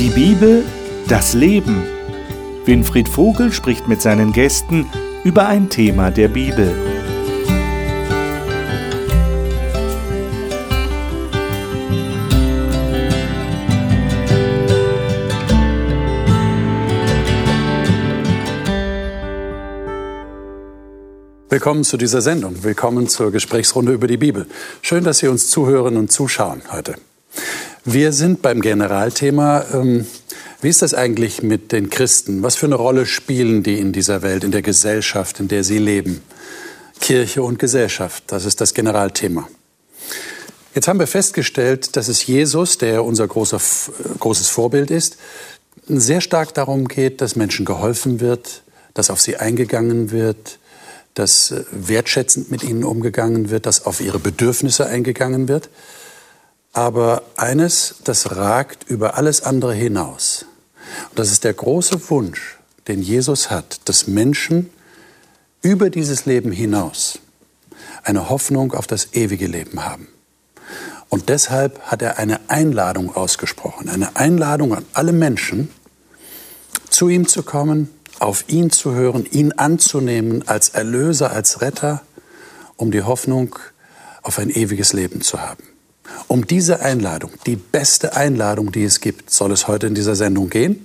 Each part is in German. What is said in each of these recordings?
Die Bibel, das Leben. Winfried Vogel spricht mit seinen Gästen über ein Thema der Bibel. Willkommen zu dieser Sendung. Willkommen zur Gesprächsrunde über die Bibel. Schön, dass Sie uns zuhören und zuschauen heute. Wir sind beim Generalthema. Ähm, wie ist das eigentlich mit den Christen? Was für eine Rolle spielen die in dieser Welt, in der Gesellschaft, in der sie leben? Kirche und Gesellschaft, das ist das Generalthema. Jetzt haben wir festgestellt, dass es Jesus, der unser großer, großes Vorbild ist, sehr stark darum geht, dass Menschen geholfen wird, dass auf sie eingegangen wird, dass wertschätzend mit ihnen umgegangen wird, dass auf ihre Bedürfnisse eingegangen wird. Aber eines, das ragt über alles andere hinaus. Und das ist der große Wunsch, den Jesus hat, dass Menschen über dieses Leben hinaus eine Hoffnung auf das ewige Leben haben. Und deshalb hat er eine Einladung ausgesprochen, eine Einladung an alle Menschen, zu ihm zu kommen, auf ihn zu hören, ihn anzunehmen als Erlöser, als Retter, um die Hoffnung auf ein ewiges Leben zu haben. Um diese Einladung, die beste Einladung, die es gibt, soll es heute in dieser Sendung gehen.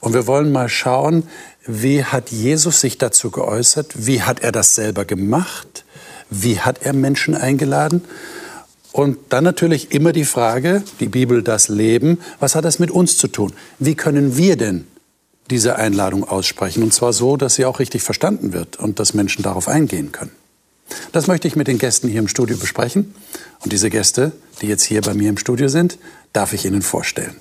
Und wir wollen mal schauen, wie hat Jesus sich dazu geäußert? Wie hat er das selber gemacht? Wie hat er Menschen eingeladen? Und dann natürlich immer die Frage, die Bibel, das Leben, was hat das mit uns zu tun? Wie können wir denn diese Einladung aussprechen? Und zwar so, dass sie auch richtig verstanden wird und dass Menschen darauf eingehen können. Das möchte ich mit den Gästen hier im Studio besprechen. Und diese Gäste, die jetzt hier bei mir im Studio sind, darf ich Ihnen vorstellen.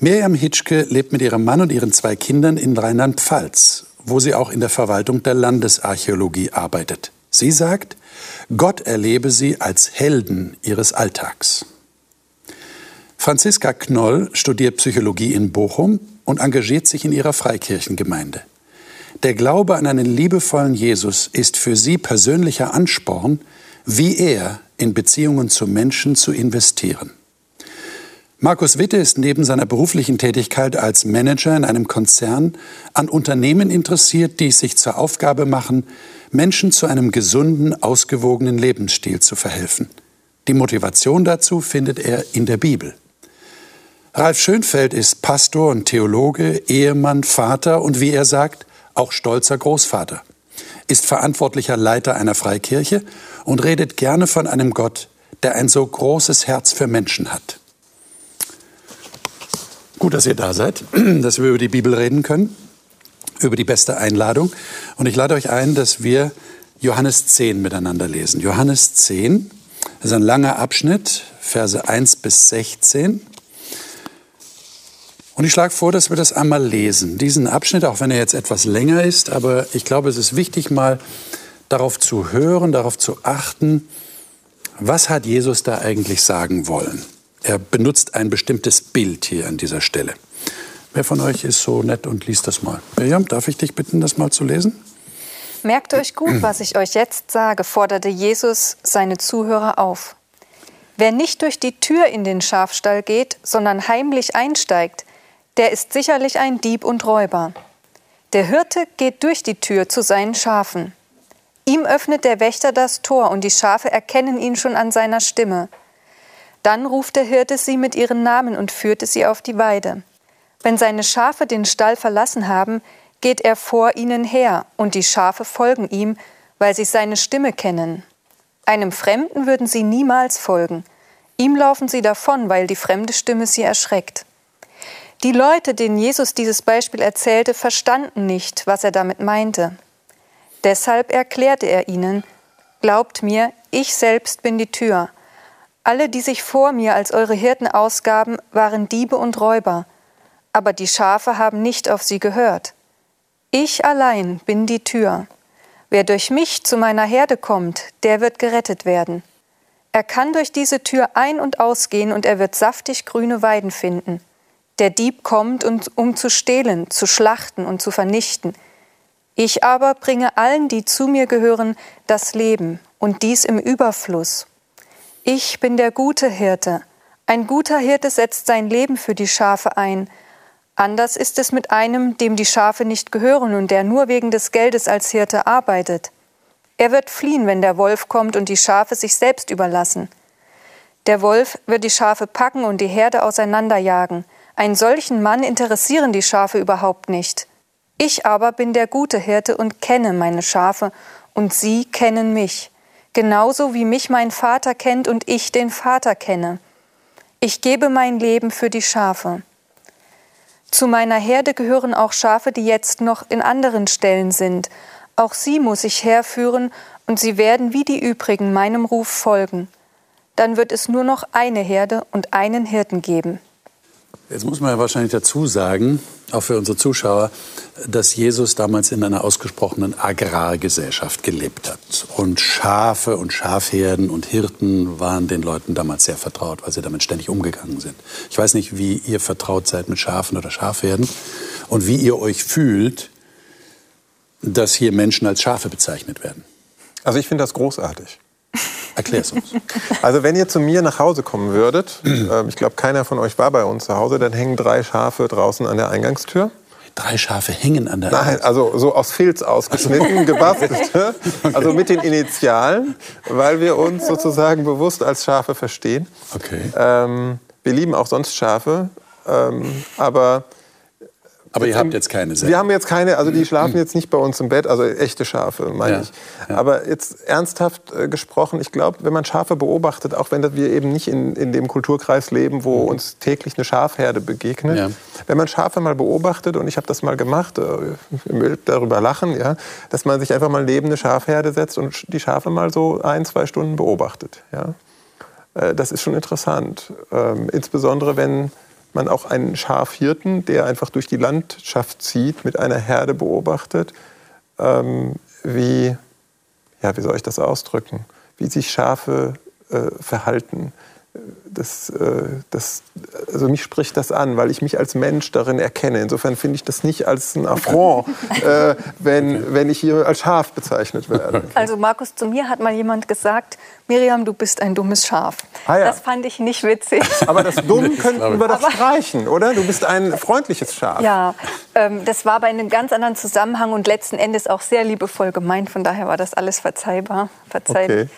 Miriam Hitschke lebt mit ihrem Mann und ihren zwei Kindern in Rheinland-Pfalz, wo sie auch in der Verwaltung der Landesarchäologie arbeitet. Sie sagt, Gott erlebe sie als Helden ihres Alltags. Franziska Knoll studiert Psychologie in Bochum und engagiert sich in ihrer Freikirchengemeinde. Der Glaube an einen liebevollen Jesus ist für sie persönlicher Ansporn, wie er in Beziehungen zu Menschen zu investieren. Markus Witte ist neben seiner beruflichen Tätigkeit als Manager in einem Konzern an Unternehmen interessiert, die es sich zur Aufgabe machen, Menschen zu einem gesunden, ausgewogenen Lebensstil zu verhelfen. Die Motivation dazu findet er in der Bibel. Ralf Schönfeld ist Pastor und Theologe, Ehemann, Vater und wie er sagt, auch stolzer Großvater, ist verantwortlicher Leiter einer Freikirche und redet gerne von einem Gott, der ein so großes Herz für Menschen hat. Gut, dass ihr da seid, dass wir über die Bibel reden können, über die beste Einladung. Und ich lade euch ein, dass wir Johannes 10 miteinander lesen. Johannes 10, das ist ein langer Abschnitt, Verse 1 bis 16. Und ich schlage vor, dass wir das einmal lesen. Diesen Abschnitt, auch wenn er jetzt etwas länger ist, aber ich glaube, es ist wichtig, mal darauf zu hören, darauf zu achten, was hat Jesus da eigentlich sagen wollen. Er benutzt ein bestimmtes Bild hier an dieser Stelle. Wer von euch ist so nett und liest das mal? Miriam, darf ich dich bitten, das mal zu lesen? Merkt euch gut, was ich euch jetzt sage, forderte Jesus seine Zuhörer auf. Wer nicht durch die Tür in den Schafstall geht, sondern heimlich einsteigt, der ist sicherlich ein Dieb und Räuber. Der Hirte geht durch die Tür zu seinen Schafen. Ihm öffnet der Wächter das Tor und die Schafe erkennen ihn schon an seiner Stimme. Dann ruft der Hirte sie mit ihren Namen und führte sie auf die Weide. Wenn seine Schafe den Stall verlassen haben, geht er vor ihnen her und die Schafe folgen ihm, weil sie seine Stimme kennen. Einem Fremden würden sie niemals folgen. Ihm laufen sie davon, weil die fremde Stimme sie erschreckt. Die Leute, denen Jesus dieses Beispiel erzählte, verstanden nicht, was er damit meinte. Deshalb erklärte er ihnen, Glaubt mir, ich selbst bin die Tür. Alle, die sich vor mir als eure Hirten ausgaben, waren Diebe und Räuber, aber die Schafe haben nicht auf sie gehört. Ich allein bin die Tür. Wer durch mich zu meiner Herde kommt, der wird gerettet werden. Er kann durch diese Tür ein- und ausgehen und er wird saftig grüne Weiden finden. Der Dieb kommt, um zu stehlen, zu schlachten und zu vernichten. Ich aber bringe allen, die zu mir gehören, das Leben und dies im Überfluss. Ich bin der gute Hirte. Ein guter Hirte setzt sein Leben für die Schafe ein. Anders ist es mit einem, dem die Schafe nicht gehören und der nur wegen des Geldes als Hirte arbeitet. Er wird fliehen, wenn der Wolf kommt und die Schafe sich selbst überlassen. Der Wolf wird die Schafe packen und die Herde auseinanderjagen. Einen solchen Mann interessieren die Schafe überhaupt nicht. Ich aber bin der gute Hirte und kenne meine Schafe, und sie kennen mich, genauso wie mich mein Vater kennt und ich den Vater kenne. Ich gebe mein Leben für die Schafe. Zu meiner Herde gehören auch Schafe, die jetzt noch in anderen Stellen sind. Auch sie muss ich herführen, und sie werden wie die übrigen meinem Ruf folgen. Dann wird es nur noch eine Herde und einen Hirten geben. Jetzt muss man ja wahrscheinlich dazu sagen, auch für unsere Zuschauer, dass Jesus damals in einer ausgesprochenen Agrargesellschaft gelebt hat. Und Schafe und Schafherden und Hirten waren den Leuten damals sehr vertraut, weil sie damit ständig umgegangen sind. Ich weiß nicht, wie ihr vertraut seid mit Schafen oder Schafherden und wie ihr euch fühlt, dass hier Menschen als Schafe bezeichnet werden. Also ich finde das großartig. Erklär es uns. Also wenn ihr zu mir nach Hause kommen würdet, äh, ich glaube, keiner von euch war bei uns zu Hause, dann hängen drei Schafe draußen an der Eingangstür. Drei Schafe hängen an der Nein, also so aus Filz ausgeschnitten, gebastelt. Also mit den Initialen, weil wir uns sozusagen bewusst als Schafe verstehen. Okay. Ähm, wir lieben auch sonst Schafe, ähm, aber Aber ihr habt jetzt keine selber. wir haben jetzt keine, also die schlafen jetzt nicht bei uns im Bett, also echte Schafe, meine Ja, ich. ja. Aber jetzt ernsthaft äh, gesprochen, ich glaube, wenn man Schafe beobachtet, auch wenn wir eben nicht in, in dem Kulturkreis leben, wo uns täglich eine Schafherde begegnet, Mhm. Ja. wenn man Schafe mal beobachtet, und ich habe das mal gemacht, äh, Bild darüber lachen, ja, dass man sich einfach mal neben eine Schafherde setzt und die Schafe mal so ein, zwei Stunden beobachtet. Ja. Äh, Das ist schon interessant. Ähm, insbesondere wenn man auch einen Schafhirten, der einfach durch die Landschaft zieht, mit einer Herde beobachtet, ähm, wie, ja, wie soll ich das ausdrücken, wie sich Schafe äh, verhalten. Das, äh, das, also mich spricht das an, weil ich mich als Mensch darin erkenne. Insofern finde ich das nicht als ein Affront, äh, wenn, wenn ich hier als Schaf bezeichnet werde. Also Markus, zu mir hat mal jemand gesagt, Miriam, du bist ein dummes Schaf. Ah ja. Das fand ich nicht witzig. Aber das Dumm könnten wir doch streichen, oder? Du bist ein freundliches Schaf. Ja, ähm, das war bei einem ganz anderen Zusammenhang und letzten Endes auch sehr liebevoll gemeint. Von daher war das alles verzeihbar. Verzeiht. Okay.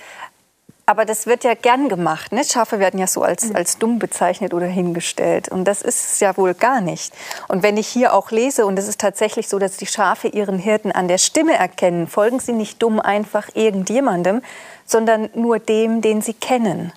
Aber das wird ja gern gemacht. Ne? Schafe werden ja so als, als dumm bezeichnet oder hingestellt. Und das ist es ja wohl gar nicht. Und wenn ich hier auch lese, und es ist tatsächlich so, dass die Schafe ihren Hirten an der Stimme erkennen, folgen sie nicht dumm einfach irgendjemandem, sondern nur dem, den sie kennen.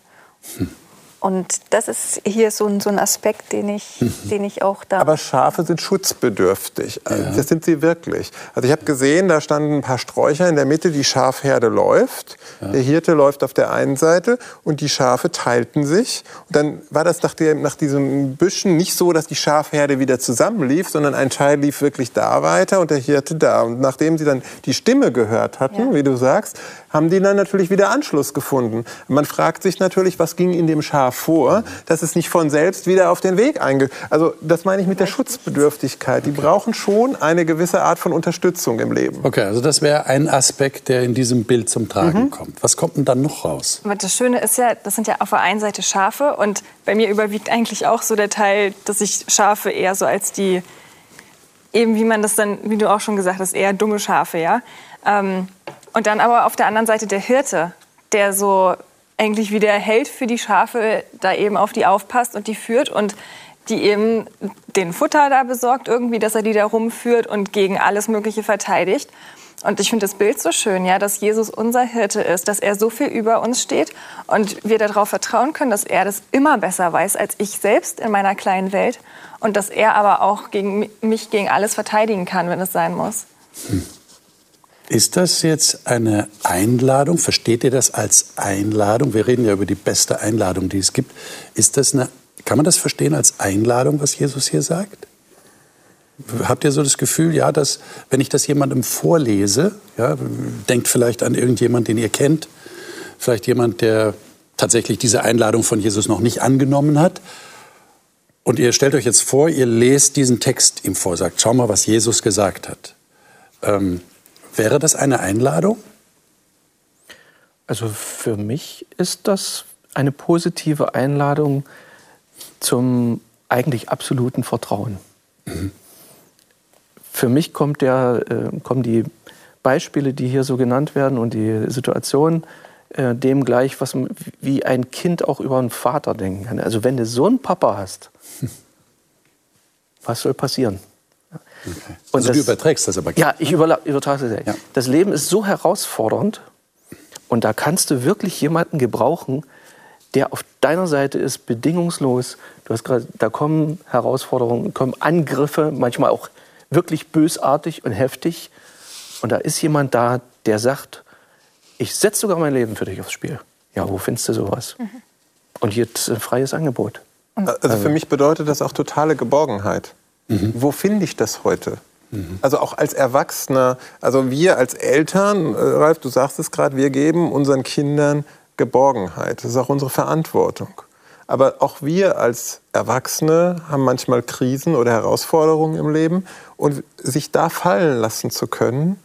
Und das ist hier so ein, so ein Aspekt, den ich, den ich auch da. Aber Schafe sind schutzbedürftig. Also Das sind sie wirklich. Also ich habe gesehen, da standen ein paar Sträucher in der Mitte, die Schafherde läuft. Der Hirte läuft auf der einen Seite und die Schafe teilten sich. Und dann war das nach, dem, nach diesem Büschen nicht so, dass die Schafherde wieder zusammenlief, sondern ein Teil lief wirklich da weiter und der Hirte da. Und nachdem sie dann die Stimme gehört hatten, Ja. wie du sagst, haben die dann natürlich wieder Anschluss gefunden. Man fragt sich natürlich, was ging in dem Schaf vor, dass es nicht von selbst wieder auf den Weg einge... Also das meine ich mit der Schutzbedürftigkeit. Die brauchen schon eine gewisse Art von Unterstützung im Leben. Okay, also das wäre ein Aspekt, der in diesem Bild zum Tragen kommt. Was kommt denn dann noch raus? Aber das Schöne ist ja, das sind ja auf der einen Seite Schafe und bei mir überwiegt eigentlich auch so der Teil, dass ich Schafe eher so als die, eben wie man das dann, wie du auch schon gesagt hast, eher dumme Schafe, ja. Ähm, und dann aber auf der anderen Seite der Hirte, der so eigentlich wie der Held für die Schafe da eben auf die aufpasst und die führt und die eben den Futter da besorgt irgendwie, dass er die da rumführt und gegen alles Mögliche verteidigt. Und ich finde das Bild so schön, ja, dass Jesus unser Hirte ist, dass er so viel über uns steht und wir darauf vertrauen können, dass er das immer besser weiß als ich selbst in meiner kleinen Welt und dass er aber auch gegen mi- mich gegen alles verteidigen kann, wenn es sein muss. Ist das jetzt eine Einladung? Versteht ihr das als Einladung? Wir reden ja über die beste Einladung, die es gibt. Ist das eine, kann man das verstehen als Einladung, was Jesus hier sagt? Habt ihr so das Gefühl, ja, dass wenn ich das jemandem vorlese, ja, denkt vielleicht an irgendjemand, den ihr kennt, vielleicht jemand, der tatsächlich diese Einladung von Jesus noch nicht angenommen hat. Und ihr stellt euch jetzt vor, ihr lest diesen Text ihm vor, sagt, schau mal, was Jesus gesagt hat. Ähm, wäre das eine Einladung? Also für mich ist das eine positive Einladung, zum eigentlich absoluten Vertrauen. Für mich kommt der, äh, kommen die Beispiele, die hier so genannt werden und die Situation äh, dem gleich, was, wie ein Kind auch über einen Vater denken kann. Also wenn du so einen Papa hast, was soll passieren? Okay. Also das, du überträgst das aber. Ja, ich übertrage das. Ja. Das Leben ist so herausfordernd und da kannst du wirklich jemanden gebrauchen, der auf deiner Seite ist, bedingungslos. Du hast gerade, da kommen Herausforderungen, kommen Angriffe, manchmal auch wirklich bösartig und heftig. Und da ist jemand da, der sagt, ich setze sogar mein Leben für dich aufs Spiel. Ja, wo findest du sowas? Mhm. Und jetzt ein freies Angebot. Also für mich bedeutet das auch totale Geborgenheit. Mhm. Wo finde ich das heute? Mhm. Also auch als Erwachsener, also wir als Eltern, äh, Ralf, du sagst es gerade, wir geben unseren Kindern Geborgenheit. Das ist auch unsere Verantwortung. Aber auch wir als Erwachsene haben manchmal Krisen oder Herausforderungen im Leben. Und sich da fallen lassen zu können,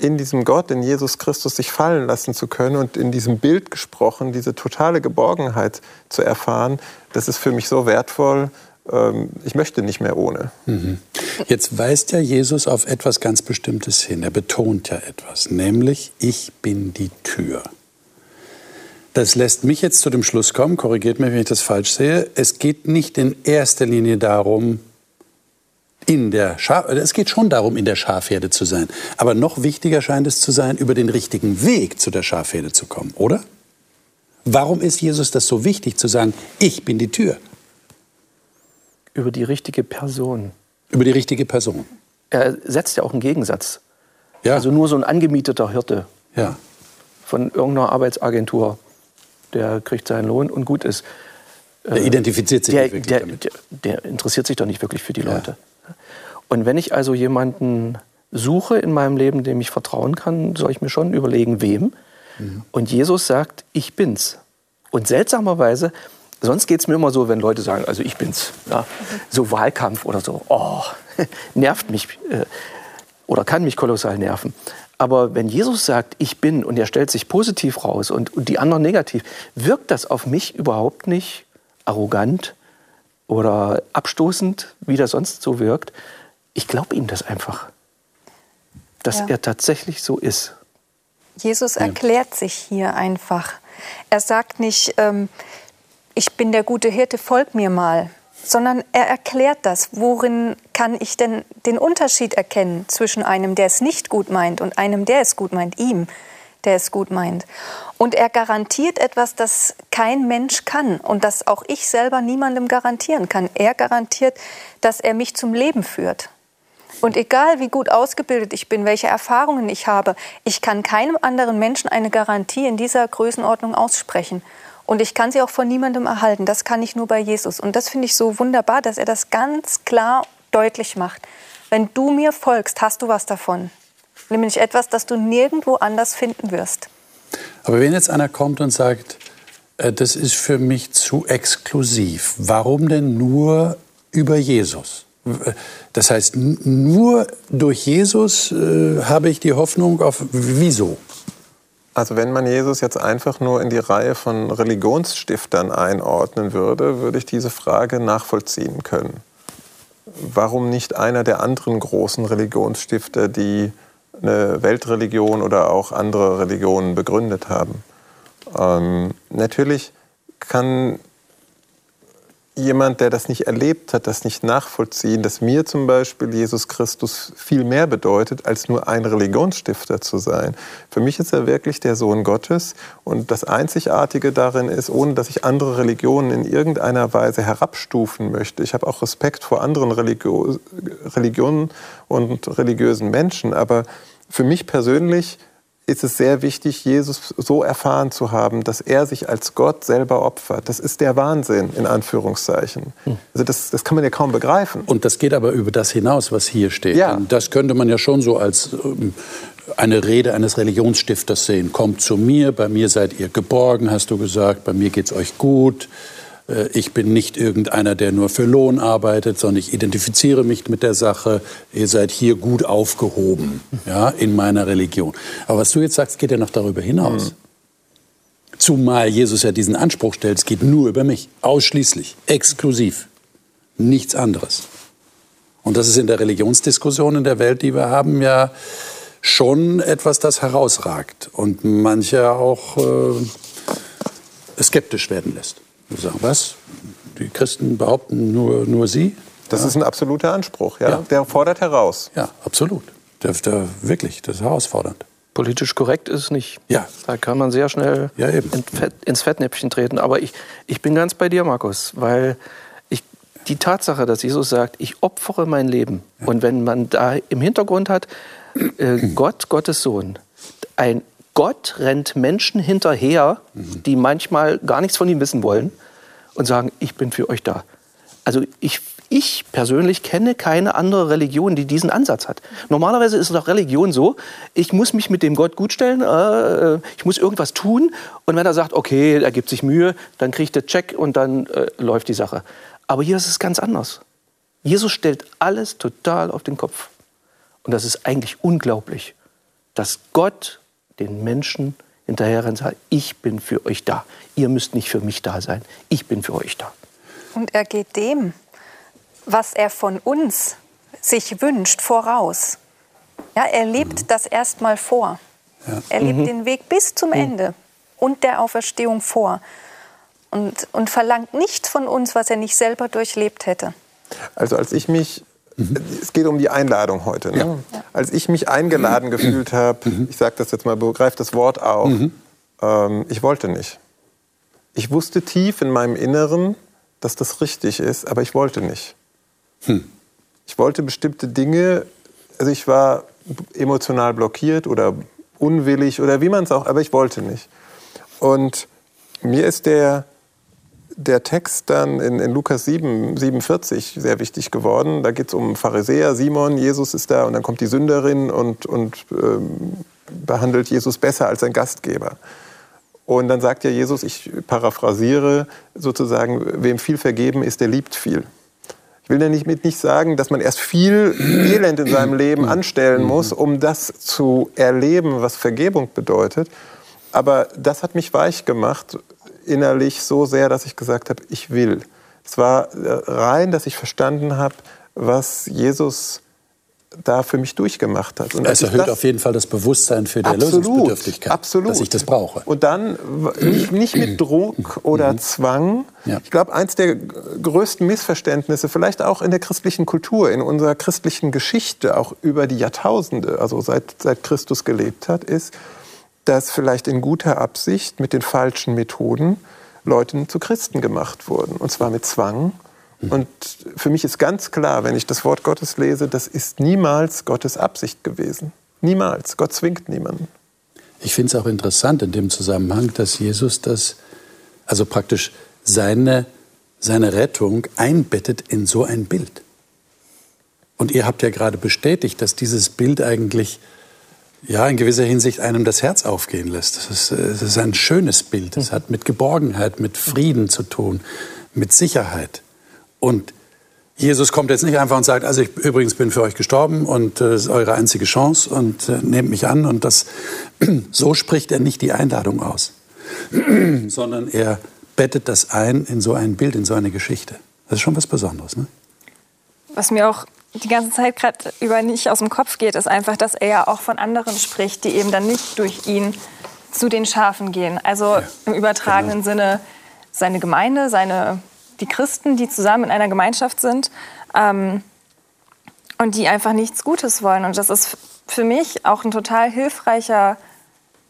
in diesem Gott, in Jesus Christus sich fallen lassen zu können und in diesem Bild gesprochen, diese totale Geborgenheit zu erfahren, das ist für mich so wertvoll. Ähm, ich möchte nicht mehr ohne. Mhm. Jetzt weist ja Jesus auf etwas ganz Bestimmtes hin. Er betont ja etwas, nämlich ich bin die Tür. Das lässt mich jetzt zu dem Schluss kommen, korrigiert mich, wenn ich das falsch sehe. Es geht nicht in erster Linie darum, in der Schaf es geht schon darum, in der Schafherde zu sein. Aber noch wichtiger scheint es zu sein, über den richtigen Weg zu der Schafherde zu kommen, oder? Warum ist Jesus das so wichtig zu sagen, ich bin die Tür? Über die richtige Person. Über die richtige Person. Er setzt ja auch einen Gegensatz. Ja. Also nur so ein angemieteter Hirte ja. von irgendeiner Arbeitsagentur, der kriegt seinen Lohn und gut ist. Der äh, identifiziert sich der, nicht wirklich der, damit. Der, der, interessiert sich doch nicht wirklich für die Leute. Ja. Und wenn ich also jemanden suche in meinem Leben, dem ich vertrauen kann, soll ich mir schon überlegen, wem. Mhm. Und Jesus sagt, ich bin's. Und seltsamerweise, sonst geht es mir immer so, wenn Leute sagen, also ich bin's. Ja, so Wahlkampf oder so, oh, nervt mich äh, oder kann mich kolossal nerven. Aber wenn Jesus sagt, ich bin und er stellt sich positiv raus und, und die anderen negativ, wirkt das auf mich überhaupt nicht arrogant oder abstoßend, wie das sonst so wirkt. Ich glaube ihm das einfach, dass ja. er tatsächlich so ist. Jesus erklärt sich hier einfach. Er sagt nicht, ähm, ich bin der gute Hirte, folg mir mal, sondern er erklärt das. Worin kann ich denn den Unterschied erkennen zwischen einem, der es nicht gut meint, und einem, der es gut meint, ihm, der es gut meint? Und er garantiert etwas, das kein Mensch kann und das auch ich selber niemandem garantieren kann. Er garantiert, dass er mich zum Leben führt. Und egal wie gut ausgebildet ich bin, welche Erfahrungen ich habe, ich kann keinem anderen Menschen eine Garantie in dieser Größenordnung aussprechen. Und ich kann sie auch von niemandem erhalten. Das kann ich nur bei Jesus. Und das finde ich so wunderbar, dass er das ganz klar deutlich macht. Wenn du mir folgst, hast du was davon. Nämlich etwas, das du nirgendwo anders finden wirst. Aber wenn jetzt einer kommt und sagt, äh, das ist für mich zu exklusiv, warum denn nur über Jesus? Das heißt, nur durch Jesus äh, habe ich die Hoffnung auf wieso? Also wenn man Jesus jetzt einfach nur in die Reihe von Religionsstiftern einordnen würde, würde ich diese Frage nachvollziehen können. Warum nicht einer der anderen großen Religionsstifter, die eine Weltreligion oder auch andere Religionen begründet haben? Ähm, natürlich kann jemand, der das nicht erlebt hat, das nicht nachvollziehen, dass mir zum Beispiel Jesus Christus viel mehr bedeutet, als nur ein Religionsstifter zu sein. Für mich ist er wirklich der Sohn Gottes und das Einzigartige darin ist, ohne dass ich andere Religionen in irgendeiner Weise herabstufen möchte. Ich habe auch Respekt vor anderen Religio Religionen und religiösen Menschen, aber für mich persönlich ist es sehr wichtig, Jesus so erfahren zu haben, dass er sich als Gott selber opfert. Das ist der Wahnsinn, in Anführungszeichen. Hm. Also das, das kann man ja kaum begreifen. Und das geht aber über das hinaus, was hier steht. Ja. Das könnte man ja schon so als ähm, eine Rede eines Religionsstifters sehen. Kommt zu mir, bei mir seid ihr geborgen, hast du gesagt, bei mir geht es euch gut. Äh, ich bin nicht irgendeiner, der nur für Lohn arbeitet, sondern ich identifiziere mich mit der Sache. Ihr seid hier gut aufgehoben, ja, in meiner Religion. Aber was du jetzt sagst, geht ja noch darüber hinaus. Zumal Jesus ja diesen Anspruch stellt, es geht nur über mich, ausschließlich, exklusiv, nichts anderes. Und das ist in der Religionsdiskussion in der Welt, die wir haben, ja schon etwas, das herausragt und manche auch äh, skeptisch werden lässt. Wir sagen, was? Die Christen behaupten nur, nur sie? Das ja. ist ein absoluter Anspruch, ja? Ja. Der fordert heraus. Ja, absolut. Der, der, wirklich, das ist herausfordernd. Politisch korrekt ist es nicht. Ja. Da kann man sehr schnell Ja, eben. in Fett, ins Fettnäpfchen treten. Aber ich, ich bin ganz bei dir, Markus, weil ich, die Tatsache, dass Jesus sagt, ich opfere mein Leben. Und wenn man da im Hintergrund hat, äh, Gott, Gottes Sohn, ein Gott rennt Menschen hinterher, die manchmal gar nichts von ihm wissen wollen und sagen, ich bin für euch da. Also ich, ich persönlich kenne keine andere Religion, die diesen Ansatz hat. Normalerweise ist es doch Religion so, ich muss mich mit dem Gott gutstellen, äh, ich muss irgendwas tun und wenn er sagt, okay, er gibt sich Mühe, dann kriegt er Check und dann äh, läuft die Sache. Aber hier ist es ganz anders. Jesus stellt alles total auf den Kopf. Und das ist eigentlich unglaublich, dass Gott den Menschen hinterher rennt und sagt, ich bin für euch da. Ihr müsst nicht für mich da sein. Ich bin für euch da. Und er geht dem, was er von uns sich wünscht, voraus. Ja, er lebt das erstmal vor. Er lebt den Weg bis zum Ende und der Auferstehung vor. Und, und verlangt nichts von uns, was er nicht selber durchlebt hätte. Also als ich mich, es geht um die Einladung heute, ne? als ich mich eingeladen gefühlt habe, ich sage das jetzt mal, begreift das Wort auf, ähm, ich wollte nicht. Ich wusste tief in meinem Inneren, dass das richtig ist, aber ich wollte nicht. Ich wollte bestimmte Dinge, also ich war emotional blockiert oder unwillig oder wie man es auch, aber ich wollte nicht. Und mir ist der, der Text dann in, in Lukas 7, 47 sehr wichtig geworden. Da geht es um Pharisäer, Simon, Jesus ist da und dann kommt die Sünderin und, und ähm, behandelt Jesus besser als sein Gastgeber. Und dann sagt ja Jesus, ich paraphrasiere sozusagen, wem viel vergeben ist, der liebt viel. Ich will damit nicht, nicht sagen, dass man erst viel Elend in seinem Leben anstellen muss, um das zu erleben, was Vergebung bedeutet. Aber das hat mich weich gemacht, innerlich so sehr, dass ich gesagt habe, ich will. Es war äh, rein, dass ich verstanden habe, was Jesus da für mich durchgemacht hat. Und Es erhöht das- auf jeden Fall das Bewusstsein für die Absolut, Erlösungsbedürftigkeit, absolut. dass ich das brauche. Und dann nicht, mit Druck oder Zwang. Ja. Ich glaube, eins der größten Missverständnisse, vielleicht auch in der christlichen Kultur, in unserer christlichen Geschichte, auch über die Jahrtausende, also seit, seit Christus gelebt hat, ist, dass vielleicht in guter Absicht mit den falschen Methoden Leute zu Christen gemacht wurden. Und zwar mit Zwang. Und für mich ist ganz klar, wenn ich das Wort Gottes lese, das ist niemals Gottes Absicht gewesen. Niemals. Gott zwingt niemanden. Ich finde es auch interessant in dem Zusammenhang, dass Jesus das, also praktisch seine, seine Rettung einbettet in so ein Bild. Und ihr habt ja gerade bestätigt, dass dieses Bild eigentlich ja, in gewisser Hinsicht einem das Herz aufgehen lässt. Das ist, äh, das ist ein schönes Bild. Es hat mit Geborgenheit, mit Frieden zu tun, mit Sicherheit. Und Jesus kommt jetzt nicht einfach und sagt, also ich übrigens bin für euch gestorben und äh, das ist eure einzige Chance und äh, nehmt mich an. Und das, so spricht er nicht die Einladung aus, sondern er bettet das ein in so ein Bild, in so eine Geschichte. Das ist schon was Besonderes. Ne? Was mir auch die ganze Zeit gerade über nicht aus dem Kopf geht, ist einfach, dass er ja auch von anderen spricht, die eben dann nicht durch ihn zu den Schafen gehen. Also im übertragenen Sinne seine Gemeinde, seine, die Christen, die zusammen in einer Gemeinschaft sind ähm, und die einfach nichts Gutes wollen. Und das ist für mich auch ein total hilfreicher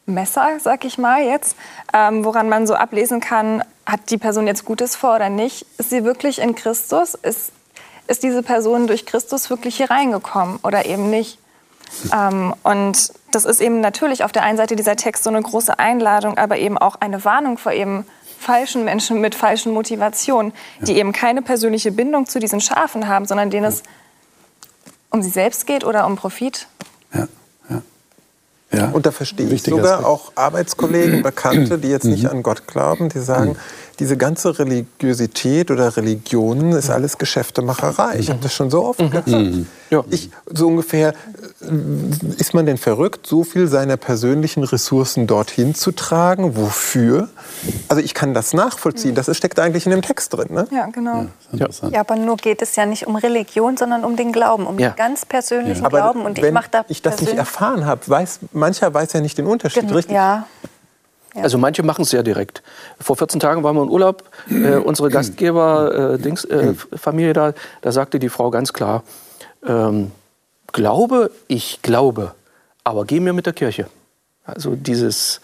Messer, sag ich mal jetzt, ähm, woran man so ablesen kann, hat die Person jetzt Gutes vor oder nicht? Ist sie wirklich in Christus? Ist, ist diese Person durch Christus wirklich hier reingekommen oder eben nicht? Ähm, und das ist eben natürlich auf der einen Seite dieser Text so eine große Einladung, aber eben auch eine Warnung vor eben falschen Menschen mit falschen Motivationen, die eben keine persönliche Bindung zu diesen Schafen haben, sondern denen es um sie selbst geht oder um Profit. Ja, ja. Ja. Und da verstehe ich sogar Aspekt. auch Arbeitskollegen, Bekannte, die jetzt nicht Mhm. an Gott glauben, die sagen, diese ganze Religiosität oder Religionen ist alles Geschäftemacherei. Ich habe das schon so oft gesagt. Ja. Ich, so ungefähr, äh, ist man denn verrückt, so viel seiner persönlichen Ressourcen dorthin zu tragen? Wofür? Also ich kann das nachvollziehen. Das steckt eigentlich in dem Text drin. Ne? Ja, genau. Interessant. Ja, aber nur geht es ja nicht um Religion, sondern um den Glauben, um Ja. den ganz persönlichen Aber Glauben. Und ich wenn mache da ich das nicht erfahren habe, weiß mancher weiß ja nicht den Unterschied, Gen- richtig? Ja, Also manche machen es sehr direkt. Vor 14 Tagen waren wir in Urlaub. Äh, unsere Gastgeber, äh, äh, da, da sagte die Frau ganz klar, ähm, glaube, ich glaube, aber geh mir mit der Kirche. Also dieses,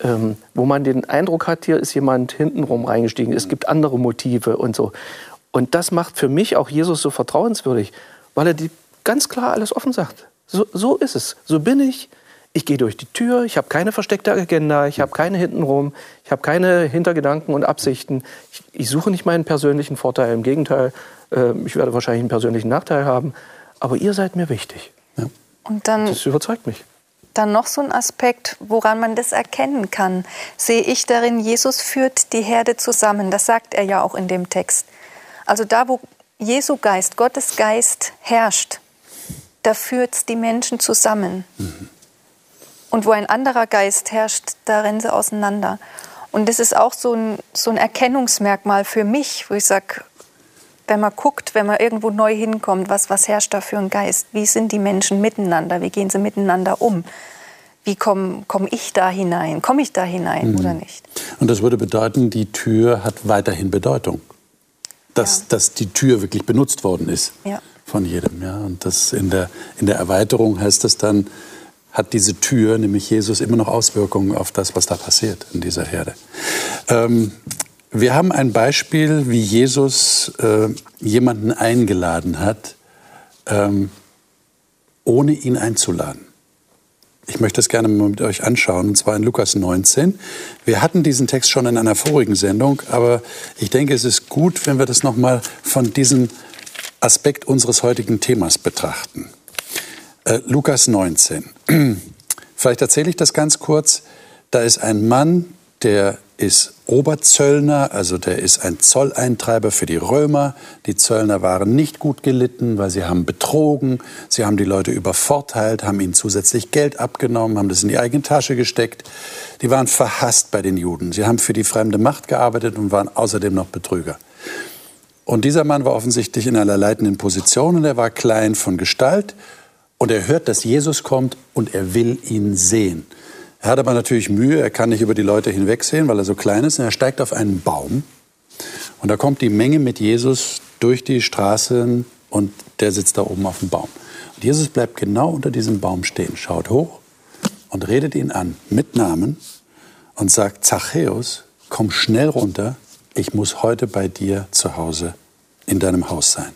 ähm, wo man den Eindruck hat, hier ist jemand hintenrum reingestiegen, es gibt andere Motive und so. Und das macht für mich auch Jesus so vertrauenswürdig, weil er die ganz klar alles offen sagt. So, so ist es, so bin ich. Ich gehe durch die Tür, ich habe keine versteckte Agenda, ich habe keine hintenrum, ich habe keine Hintergedanken und Absichten. Ich, ich suche nicht meinen persönlichen Vorteil, im Gegenteil, äh, ich werde wahrscheinlich einen persönlichen Nachteil haben. Aber ihr seid mir wichtig. und dann Das überzeugt mich. Dann noch so ein Aspekt, woran man das erkennen kann, sehe ich darin, Jesus führt die Herde zusammen. Das sagt er ja auch in dem Text. Also da, wo Jesu Geist, Gottes Geist herrscht, da führt es die Menschen zusammen. Und wo ein anderer Geist herrscht, da rennen sie auseinander. Und das ist auch so ein, so ein Erkennungsmerkmal für mich, wo ich sage, wenn man guckt, wenn man irgendwo neu hinkommt, was, was herrscht da für ein Geist? Wie sind die Menschen miteinander? Wie gehen sie miteinander um? Wie komme komm ich da hinein? Komme ich da hinein oder nicht? Und das würde bedeuten, die Tür hat weiterhin Bedeutung. Dass, Ja. dass die Tür wirklich benutzt worden ist Ja. von jedem. Ja? Und das in der, in der Erweiterung heißt es dann, hat diese Tür, nämlich Jesus, immer noch Auswirkungen auf das, was da passiert in dieser Herde. Ähm, wir haben ein Beispiel, wie Jesus äh, jemanden eingeladen hat, ähm, ohne ihn einzuladen. Ich möchte das gerne mal mit euch anschauen, und zwar in Lukas 19. Wir hatten diesen Text schon in einer vorigen Sendung, aber ich denke, es ist gut, wenn wir das nochmal von diesem Aspekt unseres heutigen Themas betrachten. Äh, Lukas 19. Vielleicht erzähle ich das ganz kurz. Da ist ein Mann, der ist Oberzöllner, also der ist ein Zolleintreiber für die Römer. Die Zöllner waren nicht gut gelitten, weil sie haben betrogen, sie haben die Leute übervorteilt, haben ihnen zusätzlich Geld abgenommen, haben das in die eigene Tasche gesteckt. Die waren verhasst bei den Juden. Sie haben für die fremde Macht gearbeitet und waren außerdem noch Betrüger. Und dieser Mann war offensichtlich in einer leitenden Position und er war klein von Gestalt und er hört, dass Jesus kommt und er will ihn sehen. Er hat aber natürlich Mühe, er kann nicht über die Leute hinwegsehen, weil er so klein ist und er steigt auf einen Baum und da kommt die Menge mit Jesus durch die Straßen und der sitzt da oben auf dem Baum. Und Jesus bleibt genau unter diesem Baum stehen, schaut hoch und redet ihn an mit Namen und sagt, Zachäus, komm schnell runter, ich muss heute bei dir zu Hause in deinem Haus sein.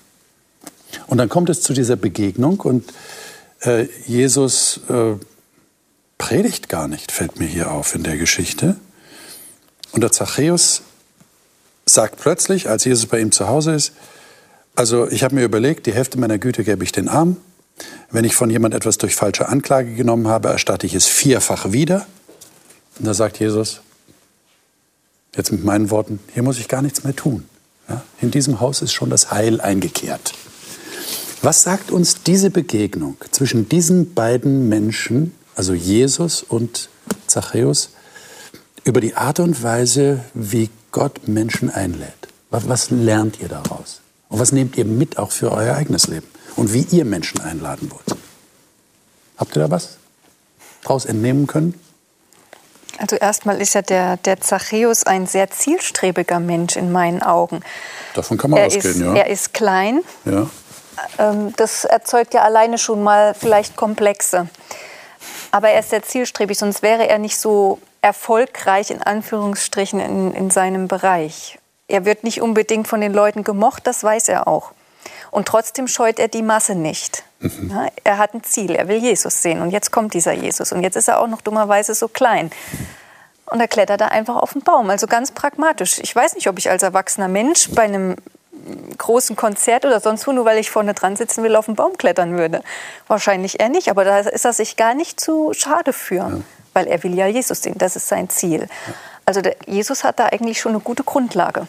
Und dann kommt es zu dieser Begegnung und äh, Jesus äh, predigt gar nicht, fällt mir hier auf in der Geschichte. Und der Zachäus sagt plötzlich, als Jesus bei ihm zu Hause ist, also ich habe mir überlegt, die Hälfte meiner Güte gebe ich den Armen. Wenn ich von jemand etwas durch falsche Anklage genommen habe, erstatte ich es vierfach wieder. Und da sagt Jesus, jetzt mit meinen Worten, hier muss ich gar nichts mehr tun. Ja? In diesem Haus ist schon das Heil eingekehrt. Was sagt uns diese Begegnung zwischen diesen beiden Menschen, also Jesus und Zachäus, über die Art und Weise, wie Gott Menschen einlädt? Was, lernt ihr daraus? Und was nehmt ihr mit auch für euer eigenes Leben? Und wie ihr Menschen einladen wollt? Habt ihr da was daraus entnehmen können? Also erstmal ist ja der, der Zachäus ein sehr zielstrebiger Mensch in meinen Augen. Davon kann man Er ausgehen, ist, ja. er ist klein, ja. Ähm, das erzeugt ja alleine schon mal vielleicht Komplexe. Aber er ist sehr zielstrebig, sonst wäre er nicht so erfolgreich in Anführungsstrichen in, in seinem Bereich. Er wird nicht unbedingt von den Leuten gemocht, das weiß er auch. Und trotzdem scheut er die Masse nicht. Ja, er hat ein Ziel, er will Jesus sehen. Und jetzt kommt dieser Jesus. Und jetzt ist er auch noch dummerweise so klein. Und er klettert da einfach auf den Baum. Also ganz pragmatisch. Ich weiß nicht, ob ich als erwachsener Mensch bei einem großen Konzert oder sonst wo, nur weil ich vorne dran sitzen will, auf den Baum klettern würde. Wahrscheinlich eher nicht, aber da ist er sich gar nicht zu schade für, weil er will ja Jesus sehen, das ist sein Ziel. Also der, Jesus hat da eigentlich schon eine gute Grundlage,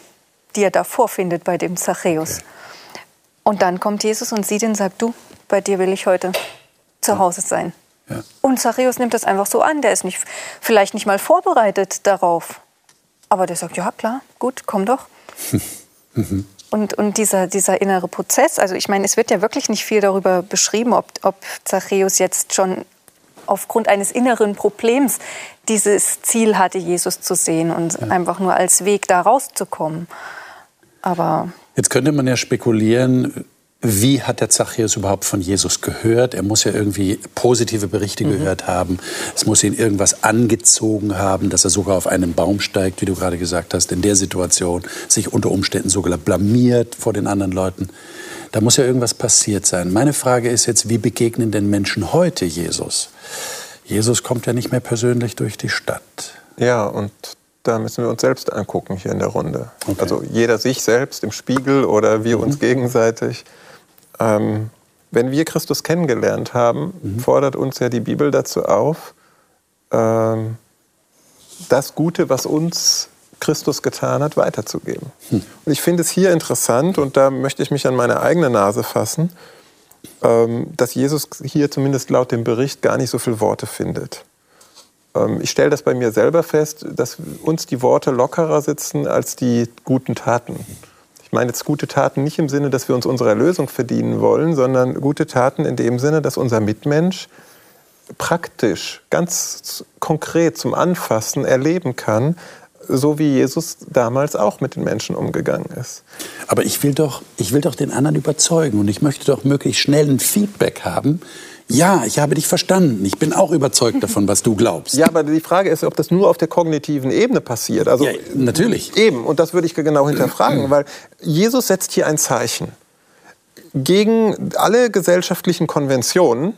die er da vorfindet bei dem Zachäus. Okay. Und dann kommt Jesus und sieht ihn und sagt, du, bei dir will ich heute zu Hause sein. Ja. Und Zachäus nimmt das einfach so an. Der ist nicht, vielleicht nicht mal vorbereitet darauf. Aber der sagt, ja klar, gut, komm doch. Und, und dieser, dieser innere Prozess, also ich meine, es wird ja wirklich nicht viel darüber beschrieben, ob, ob Zachäus jetzt schon aufgrund eines inneren Problems dieses Ziel hatte, Jesus zu sehen und ja. einfach nur als Weg da rauszukommen. Aber Jetzt könnte man ja spekulieren, wie hat der Zachäus überhaupt von Jesus gehört? Er muss ja irgendwie positive Berichte mhm. gehört haben. Es muss ihn irgendwas angezogen haben, dass er sogar auf einen Baum steigt, wie du gerade gesagt hast, in der Situation, sich unter Umständen sogar blamiert vor den anderen Leuten. Da muss ja irgendwas passiert sein. Meine Frage ist jetzt, wie begegnen denn Menschen heute Jesus? Jesus kommt ja nicht mehr persönlich durch die Stadt. Ja, und da müssen wir uns selbst angucken hier in der Runde. Okay. Also jeder sich selbst im Spiegel oder wir mhm. uns gegenseitig. Ähm, wenn wir Christus kennengelernt haben, mhm. fordert uns ja die Bibel dazu auf, ähm, das Gute, was uns Christus getan hat, weiterzugeben. Hm. Und ich finde es hier interessant, und da möchte ich mich an meine eigene Nase fassen, ähm, dass Jesus hier zumindest laut dem Bericht gar nicht so viele Worte findet. Ähm, ich stelle das bei mir selber fest, dass uns die Worte lockerer sitzen als die guten Taten. Ich meine jetzt gute Taten nicht im Sinne, dass wir uns unsere Erlösung verdienen wollen, sondern gute Taten in dem Sinne, dass unser Mitmensch praktisch, ganz konkret zum Anfassen erleben kann, so wie Jesus damals auch mit den Menschen umgegangen ist. Aber ich will doch, ich will doch den anderen überzeugen und ich möchte doch möglichst schnell ein Feedback haben, ja, ich habe dich verstanden. Ich bin auch überzeugt davon, was du glaubst. Ja, aber die Frage ist, ob das nur auf der kognitiven Ebene passiert. Also ja, natürlich. Eben, und das würde ich genau hinterfragen, weil Jesus setzt hier ein Zeichen gegen alle gesellschaftlichen Konventionen,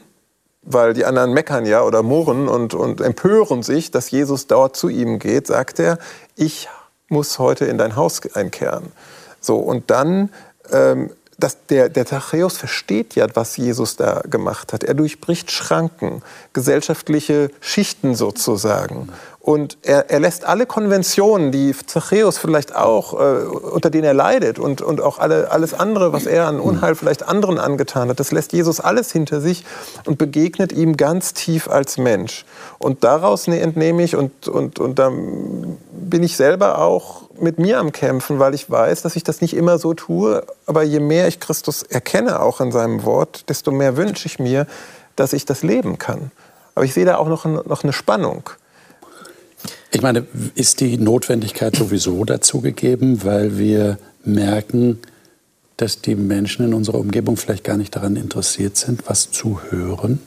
weil die anderen meckern ja oder murren und, und empören sich, dass Jesus dort zu ihm geht, sagt er, ich muss heute in dein Haus einkehren. So, und dann ähm, das, der, der Zachäus versteht ja, was Jesus da gemacht hat. Er durchbricht Schranken, gesellschaftliche Schichten sozusagen. Und er, er lässt alle Konventionen, die Zachäus vielleicht auch, äh, unter denen er leidet und, und auch alle, alles andere, was er an Unheil vielleicht anderen angetan hat, das lässt Jesus alles hinter sich und begegnet ihm ganz tief als Mensch. Und daraus ne, entnehme ich, und, und, und da bin ich selber auch mit mir am Kämpfen, weil ich weiß, dass ich das nicht immer so tue. Aber je mehr ich Christus erkenne, auch in seinem Wort, desto mehr wünsche ich mir, dass ich das leben kann. Aber ich sehe da auch noch, noch eine Spannung. Ich meine, ist die Notwendigkeit sowieso dazu gegeben, weil wir merken, dass die Menschen in unserer Umgebung vielleicht gar nicht daran interessiert sind, was zu hören?